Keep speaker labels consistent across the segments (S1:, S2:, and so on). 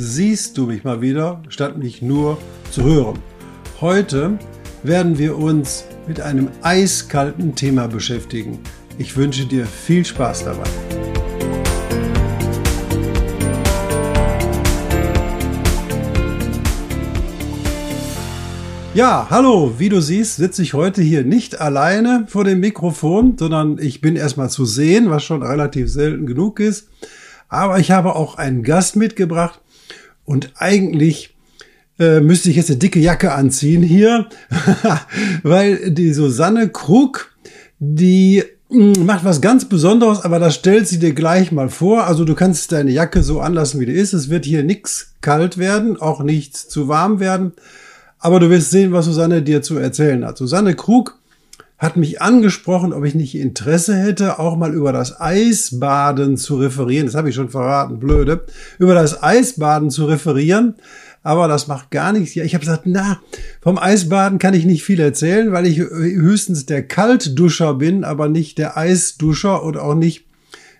S1: siehst du mich mal wieder, statt mich nur zu hören. Heute werden wir uns mit einem eiskalten Thema beschäftigen. Ich wünsche dir viel Spaß dabei. Ja, hallo, wie du siehst, sitze ich heute hier nicht alleine vor dem Mikrofon, sondern ich bin erstmal zu sehen, was schon relativ selten genug ist. Aber ich habe auch einen Gast mitgebracht und eigentlich äh, müsste ich jetzt eine dicke Jacke anziehen hier, weil die Susanne Krug, die hm, macht was ganz Besonderes, aber das stellt sie dir gleich mal vor. Also du kannst deine Jacke so anlassen, wie die ist. Es wird hier nichts kalt werden, auch nichts zu warm werden. Aber du wirst sehen, was Susanne dir zu erzählen hat. Susanne Krug hat mich angesprochen, ob ich nicht Interesse hätte, auch mal über das Eisbaden zu referieren. Das habe ich schon verraten, blöde. Über das Eisbaden zu referieren. Aber das macht gar nichts. Ja, ich habe gesagt, na, vom Eisbaden kann ich nicht viel erzählen, weil ich höchstens der Kaltduscher bin, aber nicht der Eisduscher und auch nicht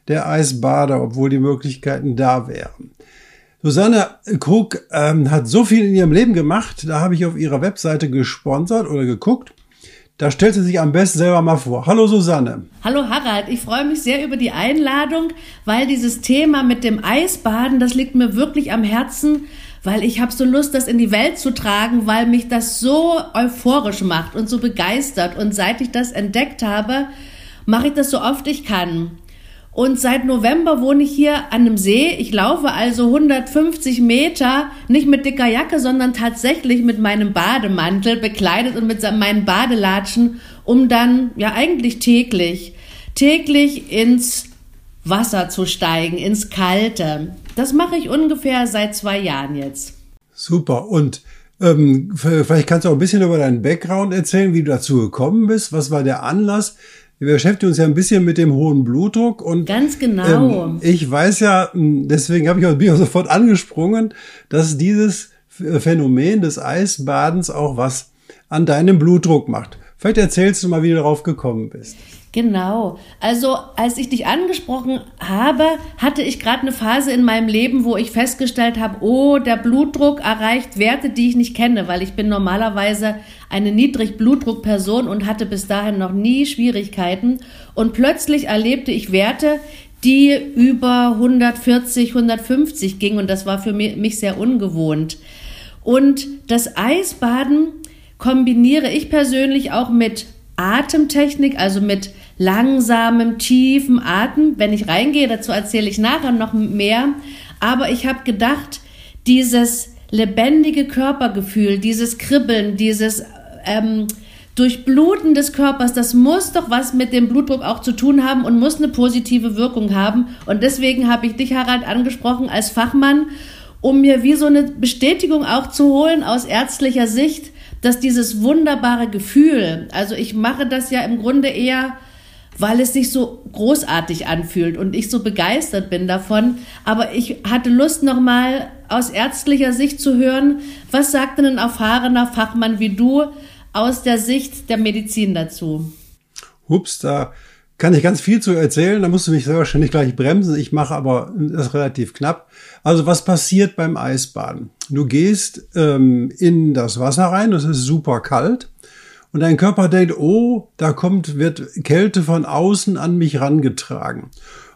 S1: der Eisbader, obwohl die Möglichkeiten da wären. Susanne Krug ähm, hat so viel in ihrem Leben gemacht, da habe ich auf ihrer Webseite gesponsert oder geguckt. Da stellt sie sich am besten selber mal vor. Hallo Susanne.
S2: Hallo Harald, ich freue mich sehr über die Einladung, weil dieses Thema mit dem Eisbaden, das liegt mir wirklich am Herzen, weil ich habe so Lust, das in die Welt zu tragen, weil mich das so euphorisch macht und so begeistert. Und seit ich das entdeckt habe, mache ich das so oft ich kann. Und seit November wohne ich hier an einem See. Ich laufe also 150 Meter, nicht mit dicker Jacke, sondern tatsächlich mit meinem Bademantel bekleidet und mit meinen Badelatschen, um dann ja eigentlich täglich, täglich ins Wasser zu steigen, ins Kalte. Das mache ich ungefähr seit zwei Jahren jetzt.
S1: Super. Und ähm, vielleicht kannst du auch ein bisschen über deinen Background erzählen, wie du dazu gekommen bist. Was war der Anlass? Wir beschäftigen uns ja ein bisschen mit dem hohen Blutdruck und
S2: ganz genau.
S1: Ähm, ich weiß ja, deswegen habe ich auch, sofort angesprungen, dass dieses Phänomen des Eisbadens auch was an deinem Blutdruck macht. Vielleicht erzählst du mal, wie du darauf gekommen bist.
S2: Genau. Also als ich dich angesprochen habe, hatte ich gerade eine Phase in meinem Leben, wo ich festgestellt habe, oh, der Blutdruck erreicht Werte, die ich nicht kenne, weil ich bin normalerweise eine Niedrigblutdruckperson und hatte bis dahin noch nie Schwierigkeiten. Und plötzlich erlebte ich Werte, die über 140, 150 gingen und das war für mich sehr ungewohnt. Und das Eisbaden kombiniere ich persönlich auch mit Atemtechnik, also mit langsamem, tiefen Atem. Wenn ich reingehe, dazu erzähle ich nachher noch mehr. Aber ich habe gedacht, dieses lebendige Körpergefühl, dieses Kribbeln, dieses ähm, Durchbluten des Körpers, das muss doch was mit dem Blutdruck auch zu tun haben und muss eine positive Wirkung haben. Und deswegen habe ich dich, Harald, angesprochen als Fachmann, um mir wie so eine Bestätigung auch zu holen aus ärztlicher Sicht, dass dieses wunderbare Gefühl, also ich mache das ja im Grunde eher, weil es sich so großartig anfühlt und ich so begeistert bin davon. Aber ich hatte Lust, nochmal aus ärztlicher Sicht zu hören, was sagt denn ein erfahrener Fachmann wie du aus der Sicht der Medizin dazu?
S1: Hups, da kann ich ganz viel zu erzählen. Da musst du mich sehr wahrscheinlich gleich bremsen. Ich mache aber das relativ knapp. Also was passiert beim Eisbaden? Du gehst ähm, in das Wasser rein, das ist super kalt. Und dein Körper denkt, oh, da kommt, wird Kälte von außen an mich rangetragen.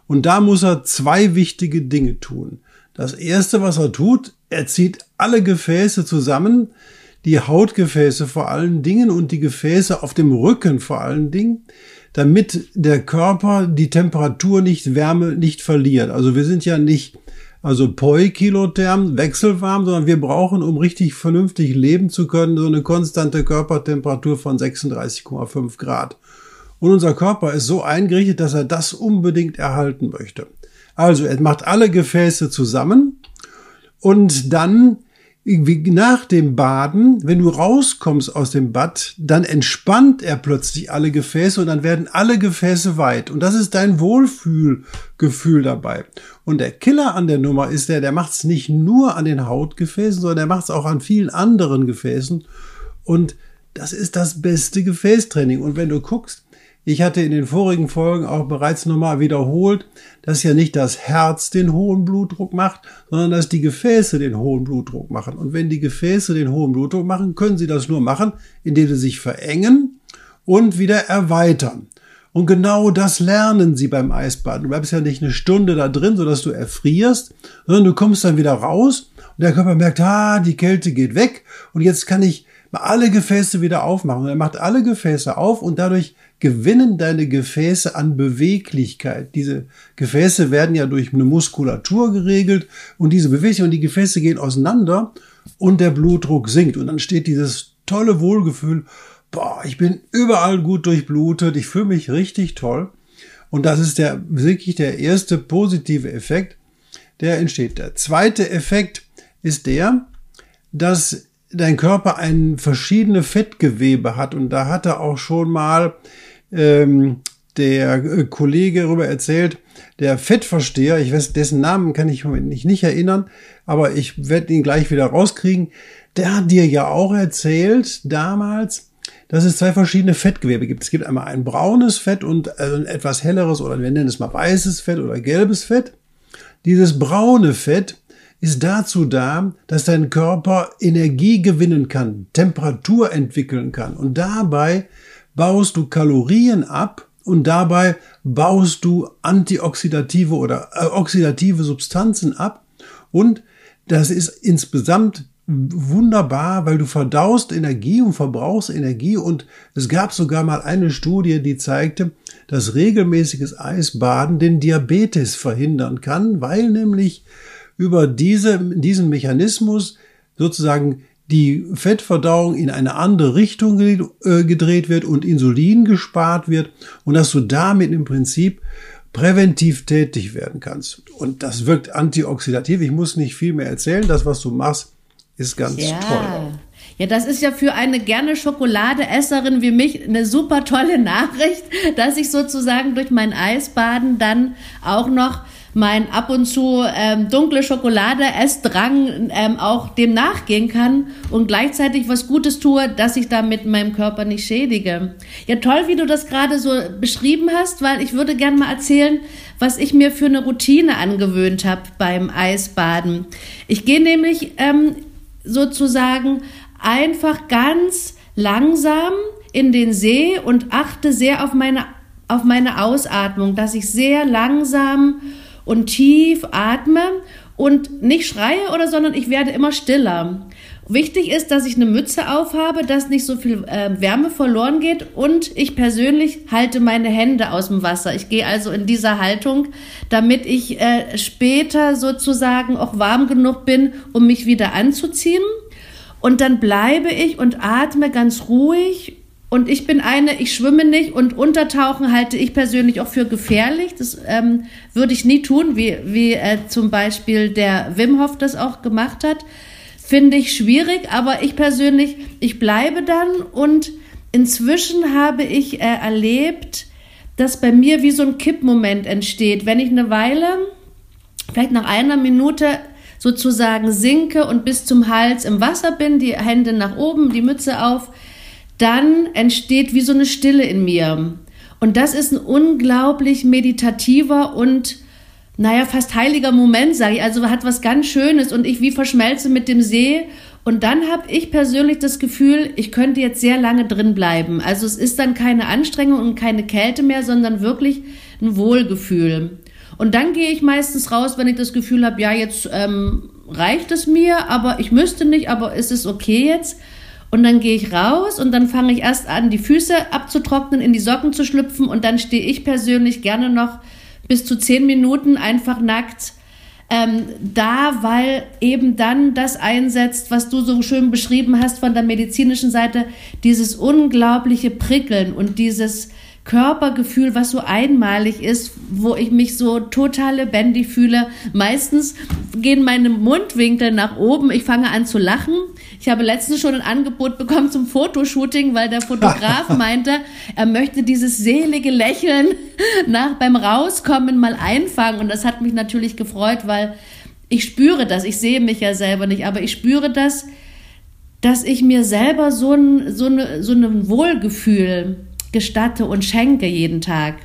S1: Und da muss er zwei wichtige Dinge tun. Das erste, was er tut, er zieht alle Gefäße zusammen, die Hautgefäße vor allen Dingen und die Gefäße auf dem Rücken vor allen Dingen, damit der Körper die Temperatur nicht Wärme nicht verliert. Also wir sind ja nicht also Poikilotherm, wechselwarm, sondern wir brauchen, um richtig vernünftig leben zu können, so eine konstante Körpertemperatur von 36,5 Grad. Und unser Körper ist so eingerichtet, dass er das unbedingt erhalten möchte. Also er macht alle Gefäße zusammen Und dann nach dem Baden, wenn du rauskommst aus dem Bad, dann entspannt er plötzlich alle Gefäße und dann werden alle Gefäße weit. Und das ist dein Wohlfühlgefühl dabei. Und der Killer an der Nummer ist der, der macht es nicht nur an den Hautgefäßen, sondern der macht es auch an vielen anderen Gefäßen. Und das ist das beste Gefäßtraining. Und wenn du guckst, ich hatte in den vorigen Folgen auch bereits nochmal wiederholt, dass ja nicht das Herz den hohen Blutdruck macht, sondern dass die Gefäße den hohen Blutdruck machen. Und wenn die Gefäße den hohen Blutdruck machen, können sie das nur machen, indem sie sich verengen und wieder erweitern. Und genau das lernen sie beim Eisbaden. Du bleibst ja nicht eine Stunde da drin, sodass du erfrierst, sondern du kommst dann wieder raus und der Körper merkt, ah, die Kälte geht weg und jetzt kann ich alle Gefäße wieder aufmachen. Und er macht alle Gefäße auf und dadurch gewinnen deine Gefäße an Beweglichkeit. Diese Gefäße werden ja durch eine Muskulatur geregelt und diese Bewegung und die Gefäße gehen auseinander und der Blutdruck sinkt und dann steht dieses tolle Wohlgefühl, boah, ich bin überall gut durchblutet, ich fühle mich richtig toll. Und das ist der wirklich der erste positive Effekt, der entsteht. Der zweite Effekt ist der, dass dein Körper ein verschiedene Fettgewebe hat und da hat er auch schon mal ähm, der äh, Kollege darüber erzählt, der Fettversteher, ich weiß, dessen Namen kann ich mich nicht erinnern, aber ich werde ihn gleich wieder rauskriegen. Der hat dir ja auch erzählt damals, dass es zwei verschiedene Fettgewebe gibt. Es gibt einmal ein braunes Fett und ein etwas helleres oder wir nennen es mal weißes Fett oder gelbes Fett. Dieses braune Fett ist dazu da, dass dein Körper Energie gewinnen kann, Temperatur entwickeln kann und dabei baust du Kalorien ab und dabei baust du antioxidative oder äh, oxidative Substanzen ab. Und das ist insgesamt wunderbar, weil du verdaust Energie und verbrauchst Energie. Und es gab sogar mal eine Studie, die zeigte, dass regelmäßiges Eisbaden den Diabetes verhindern kann, weil nämlich über diese, diesen Mechanismus sozusagen die Fettverdauung in eine andere Richtung äh, gedreht wird und Insulin gespart wird und dass du damit im Prinzip präventiv tätig werden kannst. Und das wirkt antioxidativ. Ich muss nicht viel mehr erzählen. Das, was du machst, ist ganz ja. toll.
S2: Ja, das ist ja für eine gerne Schokoladeesserin wie mich eine super tolle Nachricht, dass ich sozusagen durch mein Eisbaden dann auch noch mein ab und zu ähm, dunkle Schokolade Essdrang ähm, auch dem nachgehen kann und gleichzeitig was Gutes tue, dass ich damit meinem Körper nicht schädige. Ja, toll, wie du das gerade so beschrieben hast, weil ich würde gerne mal erzählen, was ich mir für eine Routine angewöhnt habe beim Eisbaden. Ich gehe nämlich ähm, sozusagen einfach ganz langsam in den See und achte sehr auf meine auf meine Ausatmung, dass ich sehr langsam und tief atme und nicht schreie oder, sondern ich werde immer stiller. Wichtig ist, dass ich eine Mütze aufhabe, dass nicht so viel äh, Wärme verloren geht und ich persönlich halte meine Hände aus dem Wasser. Ich gehe also in dieser Haltung, damit ich äh, später sozusagen auch warm genug bin, um mich wieder anzuziehen. Und dann bleibe ich und atme ganz ruhig und ich bin eine, ich schwimme nicht und Untertauchen halte ich persönlich auch für gefährlich. Das ähm, würde ich nie tun, wie, wie äh, zum Beispiel der Wim Hof das auch gemacht hat. Finde ich schwierig, aber ich persönlich, ich bleibe dann und inzwischen habe ich äh, erlebt, dass bei mir wie so ein Kippmoment entsteht. Wenn ich eine Weile, vielleicht nach einer Minute sozusagen sinke und bis zum Hals im Wasser bin, die Hände nach oben, die Mütze auf, dann entsteht wie so eine Stille in mir. Und das ist ein unglaublich meditativer und naja, fast heiliger Moment, sage ich. Also hat was ganz Schönes und ich wie verschmelze mit dem See. Und dann habe ich persönlich das Gefühl, ich könnte jetzt sehr lange drin bleiben. Also es ist dann keine Anstrengung und keine Kälte mehr, sondern wirklich ein Wohlgefühl. Und dann gehe ich meistens raus, wenn ich das Gefühl habe, ja, jetzt ähm, reicht es mir, aber ich müsste nicht, aber ist es okay jetzt? Und dann gehe ich raus und dann fange ich erst an, die Füße abzutrocknen, in die Socken zu schlüpfen. Und dann stehe ich persönlich gerne noch bis zu zehn Minuten einfach nackt ähm, da, weil eben dann das einsetzt, was du so schön beschrieben hast von der medizinischen Seite, dieses unglaubliche Prickeln und dieses Körpergefühl, was so einmalig ist, wo ich mich so total lebendig fühle. Meistens gehen meine Mundwinkel nach oben, ich fange an zu lachen. Ich habe letztens schon ein Angebot bekommen zum Fotoshooting, weil der Fotograf meinte, er möchte dieses selige Lächeln nach beim Rauskommen mal einfangen. Und das hat mich natürlich gefreut, weil ich spüre das. Ich sehe mich ja selber nicht, aber ich spüre das, dass ich mir selber so ein, so eine, so ein Wohlgefühl gestatte und schenke jeden Tag.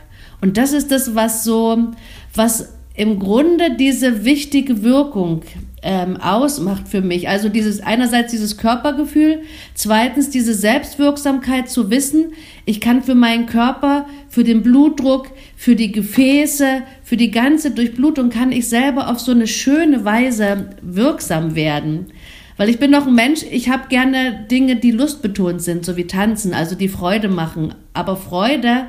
S2: Und das ist das, was so, was im Grunde diese wichtige Wirkung ähm, ausmacht für mich. Also dieses einerseits dieses Körpergefühl, zweitens diese Selbstwirksamkeit zu wissen, ich kann für meinen Körper, für den Blutdruck, für die Gefäße, für die ganze Durchblutung kann ich selber auf so eine schöne Weise wirksam werden. Weil ich bin doch ein Mensch, ich habe gerne Dinge, die lustbetont sind, so wie Tanzen, also die Freude machen. Aber Freude,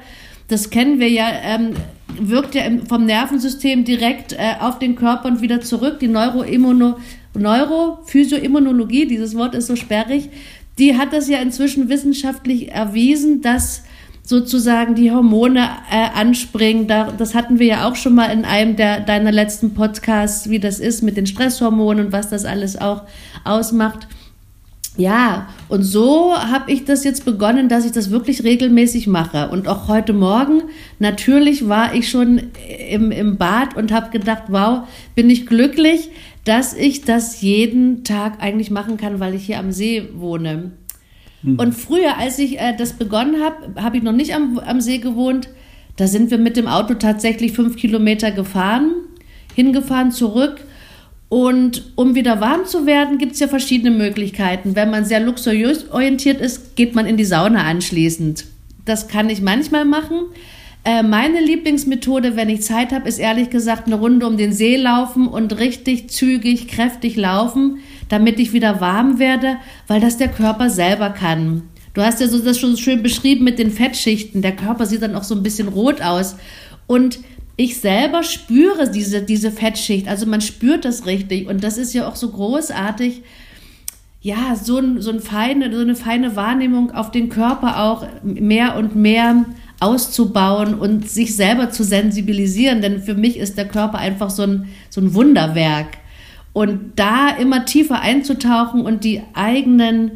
S2: das kennen wir ja, ähm, wirkt ja vom Nervensystem direkt äh, auf den Körper und wieder zurück. Die Neuroimmuno, Neurophysioimmunologie, dieses Wort ist so sperrig, die hat das ja inzwischen wissenschaftlich erwiesen, dass sozusagen die Hormone äh, anspringen. Da, das hatten wir ja auch schon mal in einem der deiner letzten Podcasts, wie das ist mit den Stresshormonen und was das alles auch ausmacht. Ja, und so habe ich das jetzt begonnen, dass ich das wirklich regelmäßig mache. Und auch heute Morgen, natürlich war ich schon im, im Bad und habe gedacht, wow, bin ich glücklich, dass ich das jeden Tag eigentlich machen kann, weil ich hier am See wohne. Mhm. Und früher, als ich äh, das begonnen habe, habe ich noch nicht am, am See gewohnt. Da sind wir mit dem Auto tatsächlich fünf Kilometer gefahren, hingefahren, zurück. Und um wieder warm zu werden, gibt es ja verschiedene Möglichkeiten. Wenn man sehr luxuriös orientiert ist, geht man in die Sauna anschließend. Das kann ich manchmal machen. Äh, meine Lieblingsmethode, wenn ich Zeit habe, ist ehrlich gesagt eine Runde um den See laufen und richtig zügig, kräftig laufen damit ich wieder warm werde, weil das der Körper selber kann. Du hast ja so das schon schön beschrieben mit den Fettschichten. Der Körper sieht dann auch so ein bisschen rot aus. Und ich selber spüre diese, diese Fettschicht. Also man spürt das richtig. Und das ist ja auch so großartig. Ja, so, ein, so, ein feine, so eine feine Wahrnehmung auf den Körper auch mehr und mehr auszubauen und sich selber zu sensibilisieren. Denn für mich ist der Körper einfach so ein, so ein Wunderwerk. Und da immer tiefer einzutauchen und die eigenen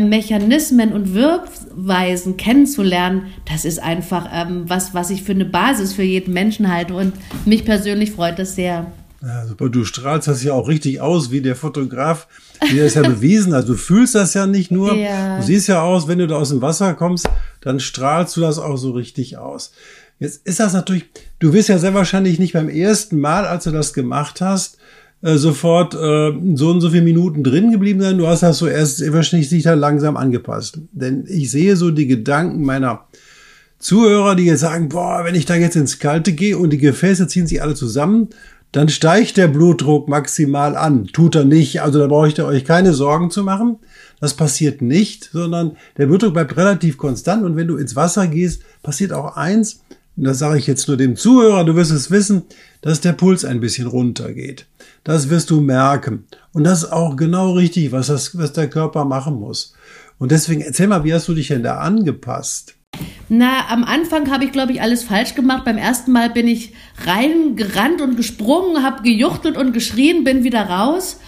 S2: Mechanismen und Wirkweisen kennenzulernen, das ist einfach ähm, was, was ich für eine Basis für jeden Menschen halte. Und mich persönlich freut das sehr.
S1: Ja, super. Du strahlst das ja auch richtig aus, wie der Fotograf, der ist ja bewiesen. Also du fühlst das ja nicht nur. Ja. Du siehst ja aus, wenn du da aus dem Wasser kommst, dann strahlst du das auch so richtig aus. Jetzt ist das natürlich, du wirst ja sehr wahrscheinlich nicht beim ersten Mal, als du das gemacht hast, äh, sofort äh, so und so viele Minuten drin geblieben sein. Du hast das so erst wahrscheinlich sich da langsam angepasst. Denn ich sehe so die Gedanken meiner Zuhörer, die jetzt sagen, boah, wenn ich da jetzt ins Kalte gehe und die Gefäße ziehen sich alle zusammen, dann steigt der Blutdruck maximal an. Tut er nicht. Also da braucht ihr euch keine Sorgen zu machen. Das passiert nicht, sondern der Blutdruck bleibt relativ konstant. Und wenn du ins Wasser gehst, passiert auch eins, und das sage ich jetzt nur dem Zuhörer, du wirst es wissen, dass der Puls ein bisschen runtergeht. Das wirst du merken. Und das ist auch genau richtig, was, das, was der Körper machen muss. Und deswegen erzähl mal, wie hast du dich denn da angepasst?
S2: Na, am Anfang habe ich, glaube ich, alles falsch gemacht. Beim ersten Mal bin ich reingerannt und gesprungen, habe gejuchtelt und geschrien, bin wieder raus.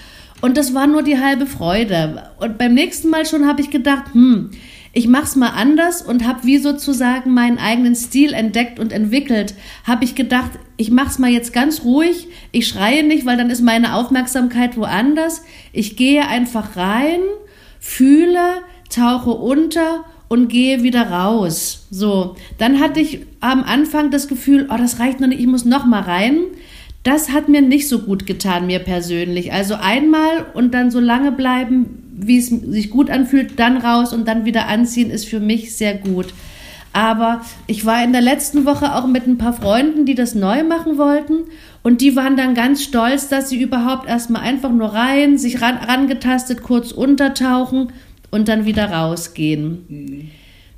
S2: Und das war nur die halbe Freude. Und beim nächsten Mal schon habe ich gedacht, hm, ich mach's mal anders und habe wie sozusagen meinen eigenen Stil entdeckt und entwickelt. Habe ich gedacht, ich mach's mal jetzt ganz ruhig. Ich schreie nicht, weil dann ist meine Aufmerksamkeit woanders. Ich gehe einfach rein, fühle, tauche unter und gehe wieder raus. So, dann hatte ich am Anfang das Gefühl, oh, das reicht noch nicht, ich muss noch mal rein. Das hat mir nicht so gut getan, mir persönlich. Also einmal und dann so lange bleiben, wie es sich gut anfühlt, dann raus und dann wieder anziehen, ist für mich sehr gut. Aber ich war in der letzten Woche auch mit ein paar Freunden, die das neu machen wollten. Und die waren dann ganz stolz, dass sie überhaupt erstmal einfach nur rein, sich ran, rangetastet, kurz untertauchen und dann wieder rausgehen. Mhm.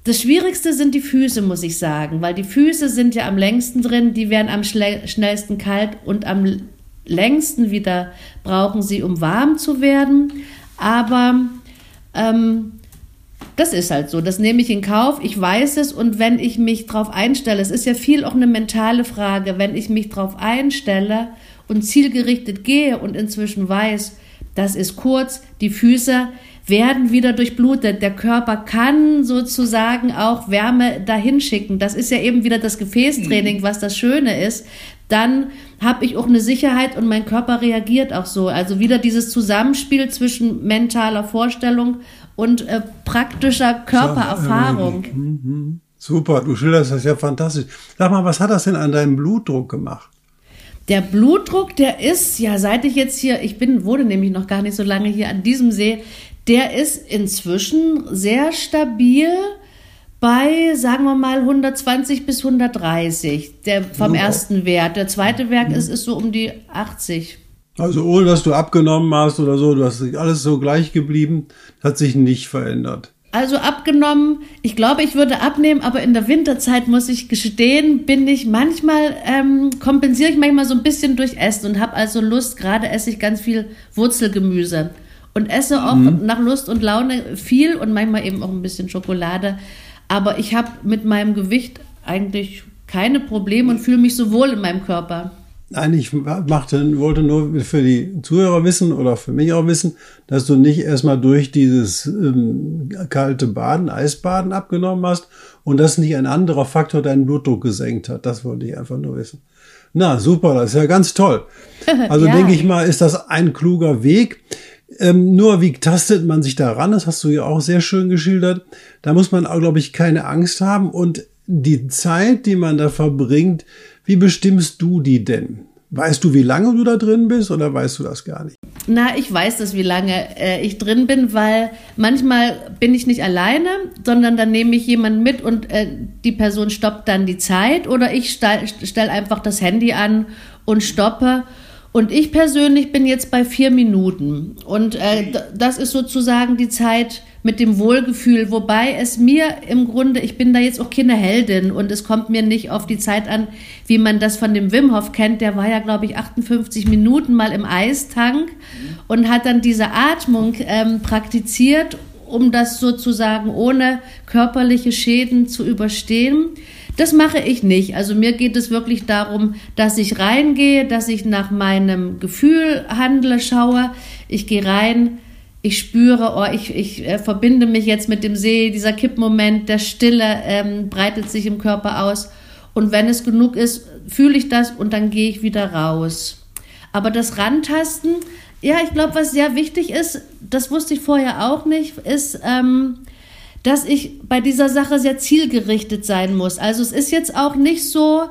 S2: Das Schwierigste sind die Füße, muss ich sagen, weil die Füße sind ja am längsten drin, die werden am schnellsten kalt und am längsten wieder brauchen sie, um warm zu werden. Aber ähm, das ist halt so. Das nehme ich in Kauf. Ich weiß es und wenn ich mich darauf einstelle, es ist ja viel auch eine mentale Frage, wenn ich mich darauf einstelle und zielgerichtet gehe und inzwischen weiß, das ist kurz, die Füße werden wieder durchblutet. Der Körper kann sozusagen auch Wärme dahin schicken. Das ist ja eben wieder das Gefäßtraining, was das Schöne ist. Dann habe ich auch eine Sicherheit und mein Körper reagiert auch so. Also wieder dieses Zusammenspiel zwischen mentaler Vorstellung und äh, praktischer Körpererfahrung.
S1: Mhm. Super, du schilderst das ja fantastisch. Sag mal, was hat das denn an deinem Blutdruck gemacht?
S2: Der Blutdruck, der ist, ja, seit ich jetzt hier, ich bin, wurde nämlich noch gar nicht so lange hier an diesem See, der ist inzwischen sehr stabil bei, sagen wir mal, 120 bis 130, der vom Super. ersten Wert. Der zweite Wert ist, ist so um die 80.
S1: Also ohne dass du abgenommen hast oder so, du hast alles so gleich geblieben, hat sich nicht verändert.
S2: Also abgenommen, ich glaube, ich würde abnehmen, aber in der Winterzeit muss ich gestehen, bin ich manchmal, ähm, kompensiere ich manchmal so ein bisschen durch Essen und habe also Lust, gerade esse ich ganz viel Wurzelgemüse und esse auch mhm. nach Lust und Laune viel und manchmal eben auch ein bisschen Schokolade. Aber ich habe mit meinem Gewicht eigentlich keine Probleme und fühle mich so wohl in meinem Körper.
S1: Nein, ich machte, wollte nur für die Zuhörer wissen oder für mich auch wissen, dass du nicht erstmal durch dieses ähm, kalte Baden, Eisbaden abgenommen hast und dass nicht ein anderer Faktor deinen Blutdruck gesenkt hat. Das wollte ich einfach nur wissen. Na, super, das ist ja ganz toll. Also ja. denke ich mal, ist das ein kluger Weg. Ähm, nur wie tastet man sich daran? Das hast du ja auch sehr schön geschildert. Da muss man, glaube ich, keine Angst haben. Und die Zeit, die man da verbringt, wie bestimmst du die denn? Weißt du, wie lange du da drin bist oder weißt du das gar nicht?
S2: Na, ich weiß das, wie lange äh, ich drin bin, weil manchmal bin ich nicht alleine, sondern dann nehme ich jemanden mit und äh, die Person stoppt dann die Zeit oder ich stelle stell einfach das Handy an und stoppe und ich persönlich bin jetzt bei vier Minuten. Und äh, das ist sozusagen die Zeit mit dem Wohlgefühl, wobei es mir im Grunde, ich bin da jetzt auch keine Heldin und es kommt mir nicht auf die Zeit an, wie man das von dem Wim Hof kennt. Der war ja, glaube ich, 58 Minuten mal im Eistank und hat dann diese Atmung ähm, praktiziert, um das sozusagen ohne körperliche Schäden zu überstehen. Das mache ich nicht. Also mir geht es wirklich darum, dass ich reingehe, dass ich nach meinem Gefühl handle, schaue. Ich gehe rein, ich spüre, oh, ich, ich äh, verbinde mich jetzt mit dem See, dieser Kippmoment der Stille ähm, breitet sich im Körper aus. Und wenn es genug ist, fühle ich das und dann gehe ich wieder raus. Aber das Rantasten, ja, ich glaube, was sehr wichtig ist, das wusste ich vorher auch nicht, ist, ähm, dass ich bei dieser Sache sehr zielgerichtet sein muss. Also es ist jetzt auch nicht so,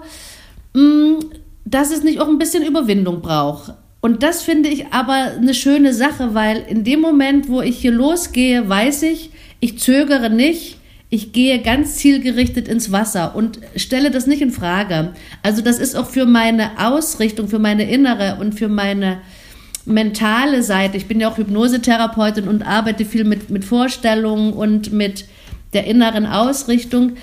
S2: mh, mm, dass es nicht auch ein bisschen Überwindung braucht. Und das finde ich aber eine schöne Sache, weil in dem Moment, wo ich hier losgehe, weiß ich, ich zögere nicht, ich gehe ganz zielgerichtet ins Wasser und stelle das nicht in Frage. Also das ist auch für meine Ausrichtung, für meine innere und für meine mentale Seite. Ich bin ja auch Hypnosetherapeutin und arbeite viel mit, mit Vorstellungen und mit der inneren Ausrichtung.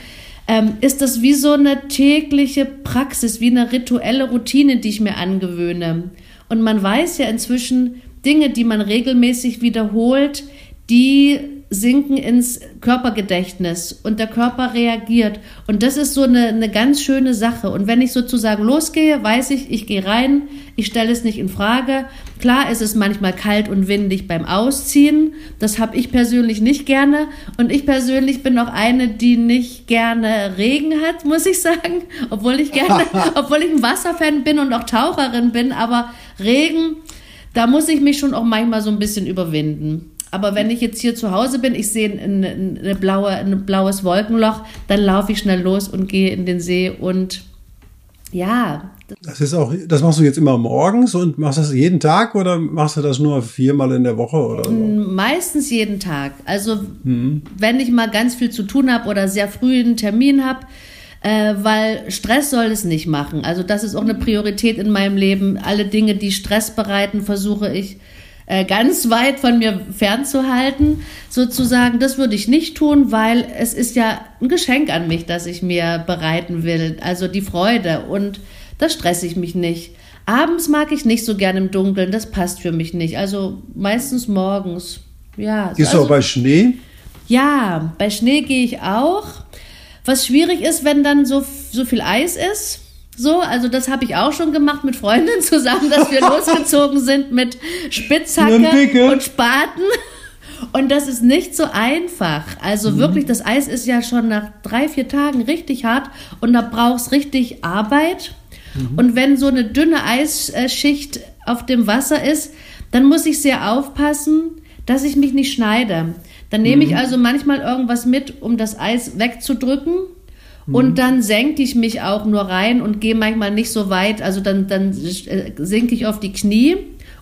S2: Ähm, ist das wie so eine tägliche Praxis, wie eine rituelle Routine, die ich mir angewöhne. Und man weiß ja inzwischen, Dinge, die man regelmäßig wiederholt, die sinken ins Körpergedächtnis und der Körper reagiert. Und das ist so eine, eine ganz schöne Sache. Und wenn ich sozusagen losgehe, weiß ich, ich gehe rein, ich stelle es nicht in Frage. Klar ist es manchmal kalt und windig beim Ausziehen. Das habe ich persönlich nicht gerne. Und ich persönlich bin auch eine, die nicht gerne Regen hat, muss ich sagen. Obwohl ich gerne, obwohl ich ein Wasserfan bin und auch Taucherin bin. Aber Regen, da muss ich mich schon auch manchmal so ein bisschen überwinden. Aber wenn ich jetzt hier zu Hause bin, ich sehe eine, eine blaue, ein blaues Wolkenloch, dann laufe ich schnell los und gehe in den See und ja.
S1: Das ist auch, das machst du jetzt immer morgens und machst das jeden Tag oder machst du das nur viermal in der Woche oder so?
S2: Meistens jeden Tag. Also mhm. wenn ich mal ganz viel zu tun habe oder sehr früh einen Termin habe, äh, weil Stress soll es nicht machen. Also das ist auch eine Priorität in meinem Leben. Alle Dinge, die Stress bereiten, versuche ich äh, ganz weit von mir fernzuhalten, sozusagen. Das würde ich nicht tun, weil es ist ja ein Geschenk an mich, das ich mir bereiten will. Also die Freude und da stresse ich mich nicht. Abends mag ich nicht so gern im Dunkeln, das passt für mich nicht. Also meistens morgens. Ja.
S1: Gehst
S2: also,
S1: du auch bei Schnee?
S2: Ja, bei Schnee gehe ich auch. Was schwierig ist, wenn dann so, so viel Eis ist. So, also das habe ich auch schon gemacht mit Freundinnen zusammen, dass wir losgezogen sind mit Spitzhacke und Spaten. Und das ist nicht so einfach. Also mhm. wirklich, das Eis ist ja schon nach drei, vier Tagen richtig hart und da brauchst richtig Arbeit. Mhm. Und wenn so eine dünne Eisschicht auf dem Wasser ist, dann muss ich sehr aufpassen, dass ich mich nicht schneide. Dann nehme mhm. ich also manchmal irgendwas mit, um das Eis wegzudrücken. Mhm. Und dann senke ich mich auch nur rein und gehe manchmal nicht so weit. Also dann, dann äh, sinke ich auf die Knie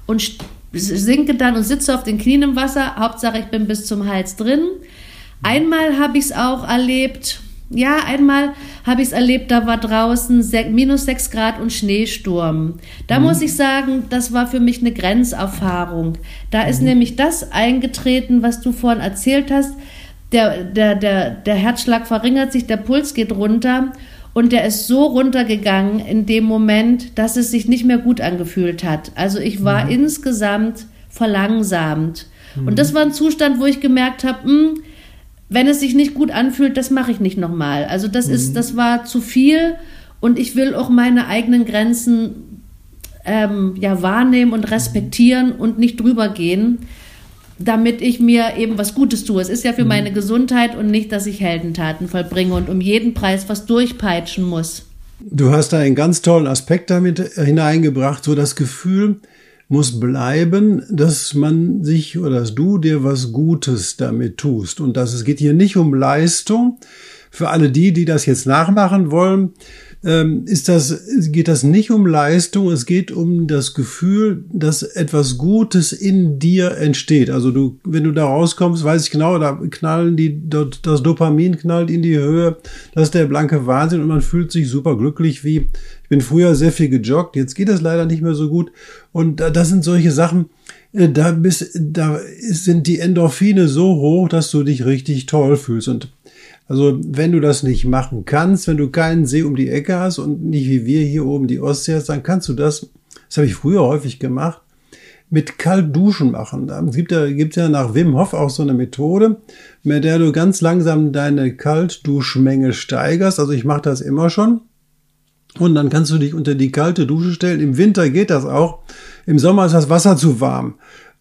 S2: und sinke dann und sitze auf den Knien im Wasser. Hauptsache, ich bin bis zum Hals drin. Einmal habe ich es auch erlebt, ja, einmal habe ich es erlebt, da war draußen minus sechs Grad und Schneesturm. Da mhm. muss ich sagen, das war für mich eine Grenzerfahrung. Da ist mhm. nämlich das eingetreten, was du vorhin erzählt hast. Der, der, der, der Herzschlag verringert sich, der Puls geht runter und der ist so runtergegangen in dem Moment, dass es sich nicht mehr gut angefühlt hat. Also ich war mhm. insgesamt verlangsamt. Und mhm. das war ein Zustand, wo ich gemerkt habe, hm, wenn es sich nicht gut anfühlt, das mache ich nicht nochmal. Also das mhm. ist, das war zu viel und ich will auch meine eigenen Grenzen ähm, ja wahrnehmen und respektieren und nicht drüber gehen, damit ich mir eben was Gutes tue. Es ist ja für mhm. meine Gesundheit und nicht, dass ich Heldentaten vollbringe und um jeden Preis was durchpeitschen muss.
S1: Du hast da einen ganz tollen Aspekt damit hineingebracht, so das Gefühl, muss bleiben, dass man sich oder dass du dir was Gutes damit tust und dass es geht hier nicht um Leistung. Für alle die, die das jetzt nachmachen wollen, ist das, geht das nicht um Leistung, es geht um das Gefühl, dass etwas Gutes in dir entsteht. Also du, wenn du da rauskommst, weiß ich genau, da knallen die, das Dopamin knallt in die Höhe, das ist der blanke Wahnsinn und man fühlt sich super glücklich wie, ich bin früher sehr viel gejoggt, jetzt geht das leider nicht mehr so gut. Und das sind solche Sachen, äh, da bist, da sind die Endorphine so hoch, dass du dich richtig toll fühlst. Und also wenn du das nicht machen kannst, wenn du keinen See um die Ecke hast und nicht wie wir hier oben die Ostsee hast, dann kannst du das, das habe ich früher häufig gemacht, mit Kaltduschen machen. Es gibt ja, gibt ja nach Wim Hof auch so eine Methode, mit der du ganz langsam deine Kaltduschmenge steigerst. Also ich mache das immer schon. Und dann kannst du dich unter die kalte Dusche stellen. Im Winter geht das auch. Im Sommer ist das Wasser zu warm.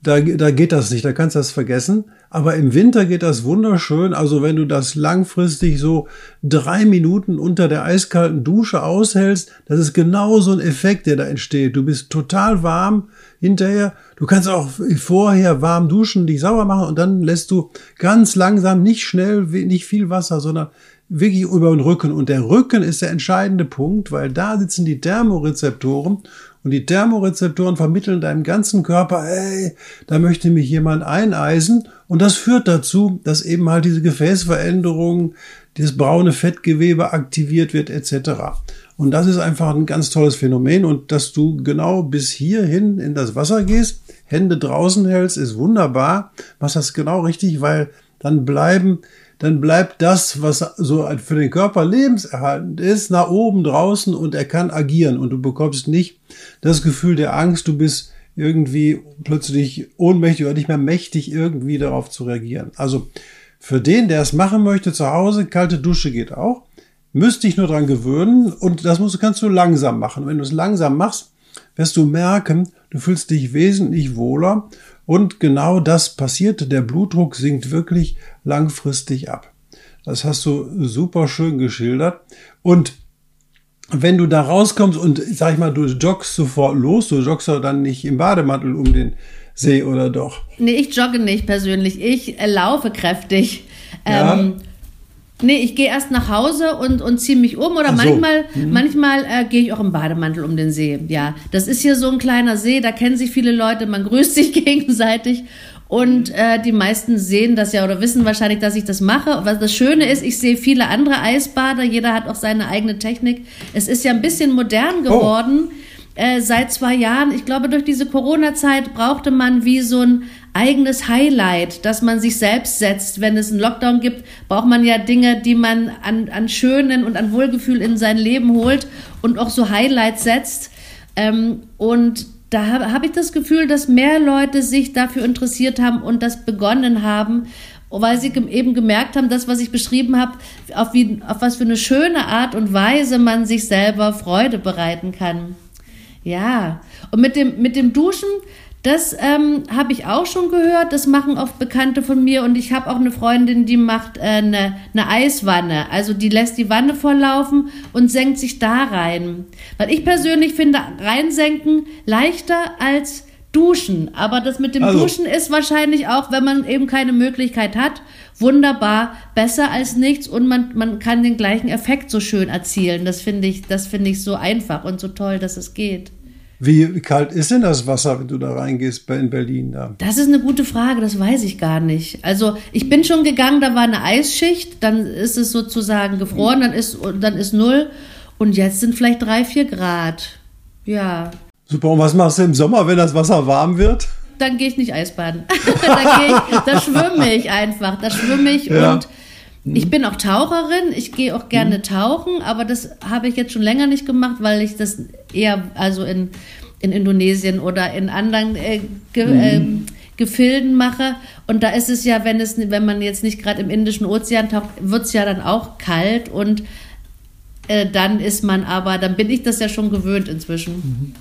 S1: Da, da geht das nicht, da kannst du das vergessen. Aber im Winter geht das wunderschön. Also wenn du das langfristig so drei Minuten unter der eiskalten Dusche aushältst, das ist genau so ein Effekt, der da entsteht. Du bist total warm hinterher. Du kannst auch vorher warm duschen, dich sauber machen und dann lässt du ganz langsam, nicht schnell, nicht viel Wasser, sondern wirklich über den Rücken. Und der Rücken ist der entscheidende Punkt, weil da sitzen die Thermorezeptoren und die Thermorezeptoren vermitteln deinem ganzen Körper, hey, da möchte mich jemand eineisen. Und das führt dazu, dass eben halt diese Gefäßveränderungen, dieses braune Fettgewebe aktiviert wird, etc. Und das ist einfach ein ganz tolles Phänomen. Und dass du genau bis hierhin in das Wasser gehst, Hände draußen hältst, ist wunderbar. Machst das genau richtig, weil dann bleiben dann bleibt das, was so für den Körper lebenserhaltend ist, nach oben draußen und er kann agieren und du bekommst nicht das Gefühl der Angst, du bist irgendwie plötzlich ohnmächtig oder nicht mehr mächtig, irgendwie darauf zu reagieren. Also für den, der es machen möchte zu Hause, kalte Dusche geht auch. Müsste ich nur dran gewöhnen und das musst, kannst du langsam machen. Wenn du es langsam machst, wirst du merken, du fühlst dich wesentlich wohler und genau das passiert. Der Blutdruck sinkt wirklich langfristig ab. Das hast du super schön geschildert. Und wenn du da rauskommst und sag ich mal, du joggst sofort los, du joggst doch dann nicht im Bademantel um den See oder doch?
S2: Nee, ich jogge nicht persönlich. Ich äh, laufe kräftig. Ja. Nee, ich gehe erst nach Hause und, und ziehe mich um oder so. manchmal, mhm. manchmal äh, gehe ich auch im Bademantel um den See. Ja, das ist hier so ein kleiner See, da kennen sich viele Leute, man grüßt sich gegenseitig und äh, die meisten sehen das ja oder wissen wahrscheinlich, dass ich das mache. Was das Schöne ist, ich sehe viele andere Eisbader, jeder hat auch seine eigene Technik. Es ist ja ein bisschen modern oh. geworden. Oh. Äh, seit zwei Jahren. Ich glaube, durch diese Corona-Zeit brauchte man wie so ein eigenes Highlight, das man sich selbst setzt. Wenn es einen Lockdown gibt, braucht man ja Dinge, die man an, an Schönen und an Wohlgefühl in sein Leben holt und auch so Highlights setzt. Ähm, und da habe hab ich das Gefühl, dass mehr Leute sich dafür interessiert haben und das begonnen haben, weil sie eben gemerkt haben, das, was ich beschrieben habe, auf, auf was für eine schöne Art und Weise man sich selber Freude bereiten kann. Ja, und mit dem, mit dem Duschen, das ähm, habe ich auch schon gehört. Das machen oft Bekannte von mir. Und ich habe auch eine Freundin, die macht äh, eine, eine Eiswanne. Also die lässt die Wanne volllaufen und senkt sich da rein. Weil ich persönlich finde reinsenken leichter als duschen. Aber das mit dem also. Duschen ist wahrscheinlich auch, wenn man eben keine Möglichkeit hat, wunderbar, besser als nichts und man, man kann den gleichen Effekt so schön erzielen. Das finde ich, das finde ich so einfach und so toll, dass es geht.
S1: Wie kalt ist denn das Wasser, wenn du da reingehst in Berlin da?
S2: Das ist eine gute Frage, das weiß ich gar nicht. Also ich bin schon gegangen, da war eine Eisschicht, dann ist es sozusagen gefroren, dann ist, dann ist null und jetzt sind vielleicht drei, vier Grad. Ja.
S1: Super, und was machst du im Sommer, wenn das Wasser warm wird?
S2: Dann gehe ich nicht Eisbaden. da, ich, da schwimme ich einfach, da schwimme ich ja. und ich bin auch Taucherin, ich gehe auch gerne mhm. tauchen, aber das habe ich jetzt schon länger nicht gemacht, weil ich das eher also in, in Indonesien oder in anderen äh, ge, mhm. äh, Gefilden mache. Und da ist es ja, wenn es, wenn man jetzt nicht gerade im Indischen Ozean taucht, wird es ja dann auch kalt und äh, dann ist man aber, dann bin ich das ja schon gewöhnt inzwischen. Mhm.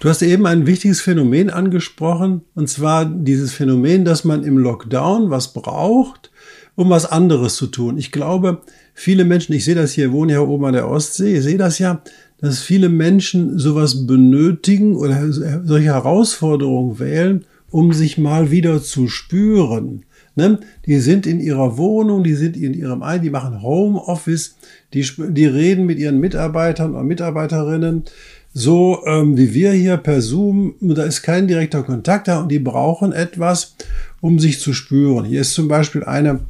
S1: Du hast eben ein wichtiges Phänomen angesprochen, und zwar dieses Phänomen, dass man im Lockdown was braucht, um was anderes zu tun. Ich glaube, viele Menschen, ich sehe das hier, wohne ja oben an der Ostsee, ich sehe das ja, dass viele Menschen sowas benötigen oder solche Herausforderungen wählen, um sich mal wieder zu spüren. Ne? Die sind in ihrer Wohnung, die sind in ihrem Ein, die machen Homeoffice, die, die reden mit ihren Mitarbeitern oder Mitarbeiterinnen, so ähm, wie wir hier per Zoom, da ist kein direkter Kontakt da und die brauchen etwas, um sich zu spüren. Hier ist zum Beispiel eine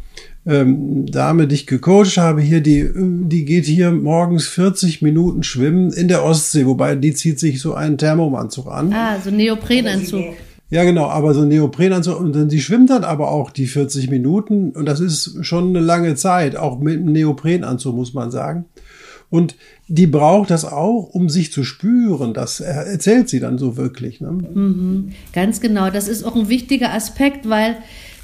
S1: ähm, Dame, die ich gecoacht habe, hier, die, die geht hier morgens 40 Minuten schwimmen in der Ostsee, wobei die zieht sich so einen Thermomanzug an.
S2: Ah, so Neoprenanzug.
S1: Ja, genau, aber so ein Neoprenanzug und dann sie schwimmt dann aber auch die 40 Minuten und das ist schon eine lange Zeit, auch mit einem Neoprenanzug muss man sagen. Und die braucht das auch, um sich zu spüren. Das erzählt sie dann so wirklich. Ne?
S2: Mhm, ganz genau. Das ist auch ein wichtiger Aspekt, weil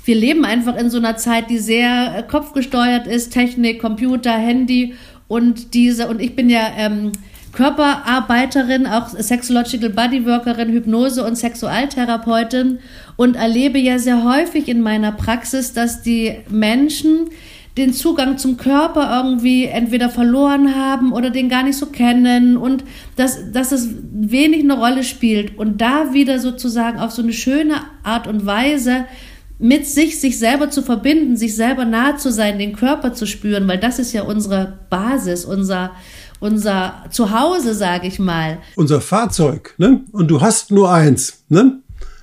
S2: wir leben einfach in so einer Zeit, die sehr äh, kopfgesteuert ist, Technik, Computer, Handy und diese, und ich bin ja ähm, Körperarbeiterin, auch Sexological Bodyworkerin, Hypnose und Sexualtherapeutin und erlebe ja sehr häufig in meiner Praxis, dass die Menschen den Zugang zum Körper irgendwie entweder verloren haben oder den gar nicht so kennen und dass, dass es wenig eine Rolle spielt. Und da wieder sozusagen auf so eine schöne Art und Weise mit sich, sich selber zu verbinden, sich selber nahe zu sein, den Körper zu spüren, weil das ist ja unsere Basis, unser, unser Zuhause, sage ich mal.
S1: Unser Fahrzeug, ne? Und du hast nur eins, ne?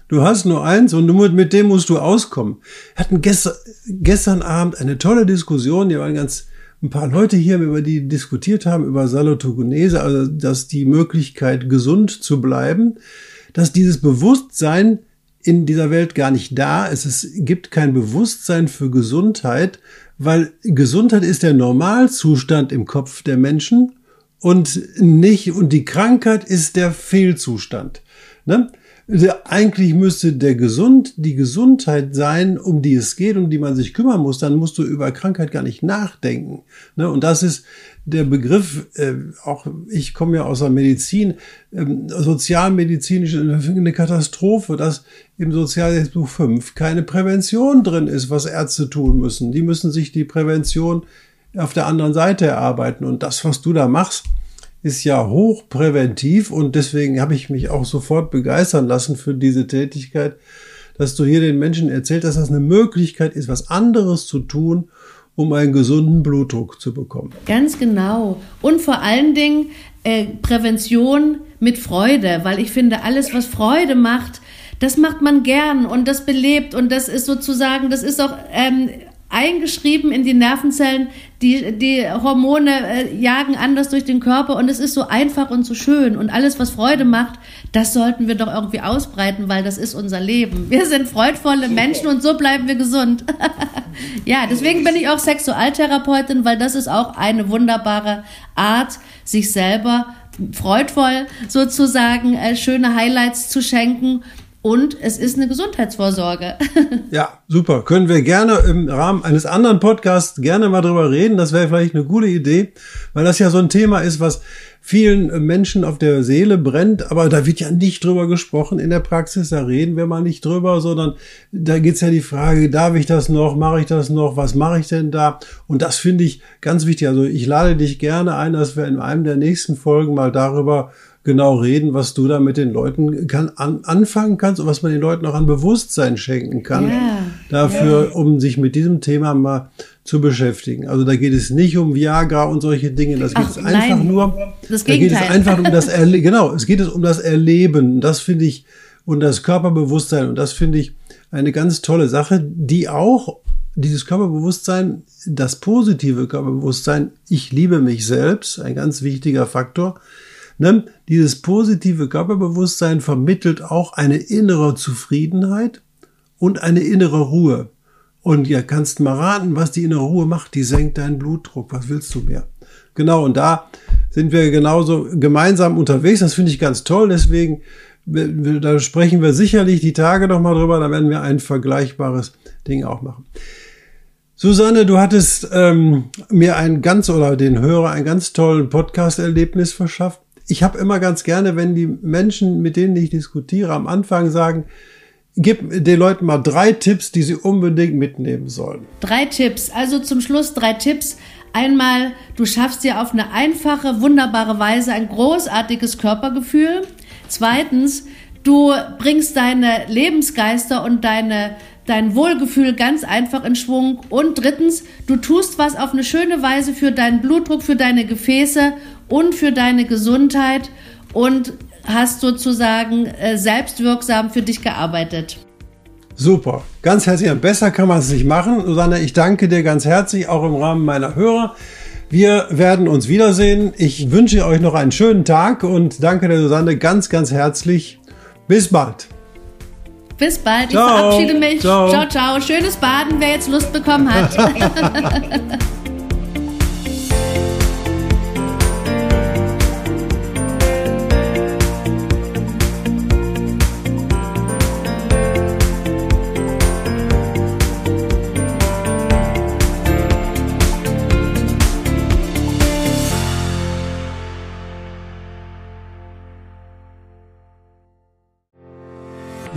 S1: Du hast nur eins und mit dem musst du auskommen. Wir hatten gestern, gestern Abend eine tolle Diskussion, hier waren ganz ein paar Leute hier, über die diskutiert haben, über Salutogenese, also dass die Möglichkeit, gesund zu bleiben, dass dieses Bewusstsein in dieser Welt gar nicht da ist. Es gibt kein Bewusstsein für Gesundheit, weil Gesundheit ist der Normalzustand im Kopf der Menschen und nicht, und die Krankheit ist der Fehlzustand. Ne? Eigentlich müsste der Gesund, die Gesundheit sein, um die es geht, um die man sich kümmern muss. Dann musst du über Krankheit gar nicht nachdenken. Ne? Und das ist der Begriff, äh, auch ich komme ja aus der Medizin, ähm, sozialmedizinisch eine Katastrophe, dass im Sozialgesetzbuch 5 keine Prävention drin ist, was Ärzte tun müssen. Die müssen sich die Prävention auf der anderen Seite erarbeiten. Und das, was du da machst, ist ja hochpräventiv und deswegen habe ich mich auch sofort begeistern lassen für diese Tätigkeit, dass du hier den Menschen erzählt, dass das eine Möglichkeit ist, was anderes zu tun, um einen gesunden Blutdruck zu bekommen.
S2: Ganz genau. Und vor allen Dingen äh, Prävention mit Freude, weil ich finde, alles, was Freude macht, das macht man gern und das belebt und das ist sozusagen, das ist auch ähm, eingeschrieben in die Nervenzellen. Die, die Hormone äh, jagen anders durch den Körper und es ist so einfach und so schön. Und alles, was Freude macht, das sollten wir doch irgendwie ausbreiten, weil das ist unser Leben. Wir sind freudvolle Menschen und so bleiben wir gesund. ja, deswegen bin ich auch Sexualtherapeutin, weil das ist auch eine wunderbare Art, sich selber freudvoll sozusagen äh, schöne Highlights zu schenken und es ist eine Gesundheitsvorsorge.
S1: ja, super. Können wir gerne im Rahmen eines anderen Podcasts gerne mal drüber reden. Das wäre vielleicht eine gute Idee, weil das ja so ein Thema ist, was vielen Menschen auf der Seele brennt, aber da wird ja nicht drüber gesprochen in der Praxis, da reden wir mal nicht drüber, sondern da geht's ja die Frage, darf ich das noch, mache ich das noch, was mache ich denn da? Und das finde ich ganz wichtig. Also ich lade dich gerne ein, dass wir in einem der nächsten Folgen mal darüber genau reden, was du da mit den Leuten kann, an, anfangen kannst und was man den Leuten auch an Bewusstsein schenken kann. Ja, dafür, ja. um sich mit diesem Thema mal zu beschäftigen. Also da geht es nicht um Viagra und solche Dinge. Das geht Ach, es einfach nein, nur. Das da geht es einfach um das Erle genau. Es geht es um das Erleben. Das finde ich und das Körperbewusstsein und das finde ich eine ganz tolle Sache, die auch dieses Körperbewusstsein, das positive Körperbewusstsein, ich liebe mich selbst, ein ganz wichtiger Faktor, Ne? Dieses positive Körperbewusstsein vermittelt auch eine innere Zufriedenheit und eine innere Ruhe. Und ihr kannst mal raten, was die innere Ruhe macht. Die senkt deinen Blutdruck. Was willst du mehr? Genau, und da sind wir genauso gemeinsam unterwegs. Das finde ich ganz toll. Deswegen, da sprechen wir sicherlich die Tage noch mal drüber. Da werden wir ein vergleichbares Ding auch machen. Susanne, du hattest ähm, mir ein ganz oder den Hörer ein ganz tollen Podcast-Erlebnis verschafft ich habe immer ganz gerne, wenn die Menschen, mit denen ich diskutiere, am Anfang sagen, gib den Leuten mal drei Tipps, die sie unbedingt mitnehmen sollen.
S2: Drei Tipps. Also zum Schluss drei Tipps. Einmal, du schaffst dir auf eine einfache, wunderbare Weise ein großartiges Körpergefühl. Zweitens, du bringst deine Lebensgeister und deine dein Wohlgefühl ganz einfach in Schwung. Und drittens, du tust was auf eine schöne Weise für deinen Blutdruck, für deine Gefäße und für deine Gesundheit und hast sozusagen äh, selbstwirksam für dich gearbeitet.
S1: Super, ganz herzlich. Besser kann man es nicht machen. Susanne, ich danke dir ganz herzlich, auch im Rahmen meiner Hörer. Wir werden uns wiedersehen. Ich wünsche euch noch einen schönen Tag und danke der Susanne ganz, ganz herzlich. Bis bald.
S2: Bis bald. Ciao. Ich verabschiede mich. Ciao. ciao, ciao. Schönes Baden, wer jetzt Lust bekommen hat.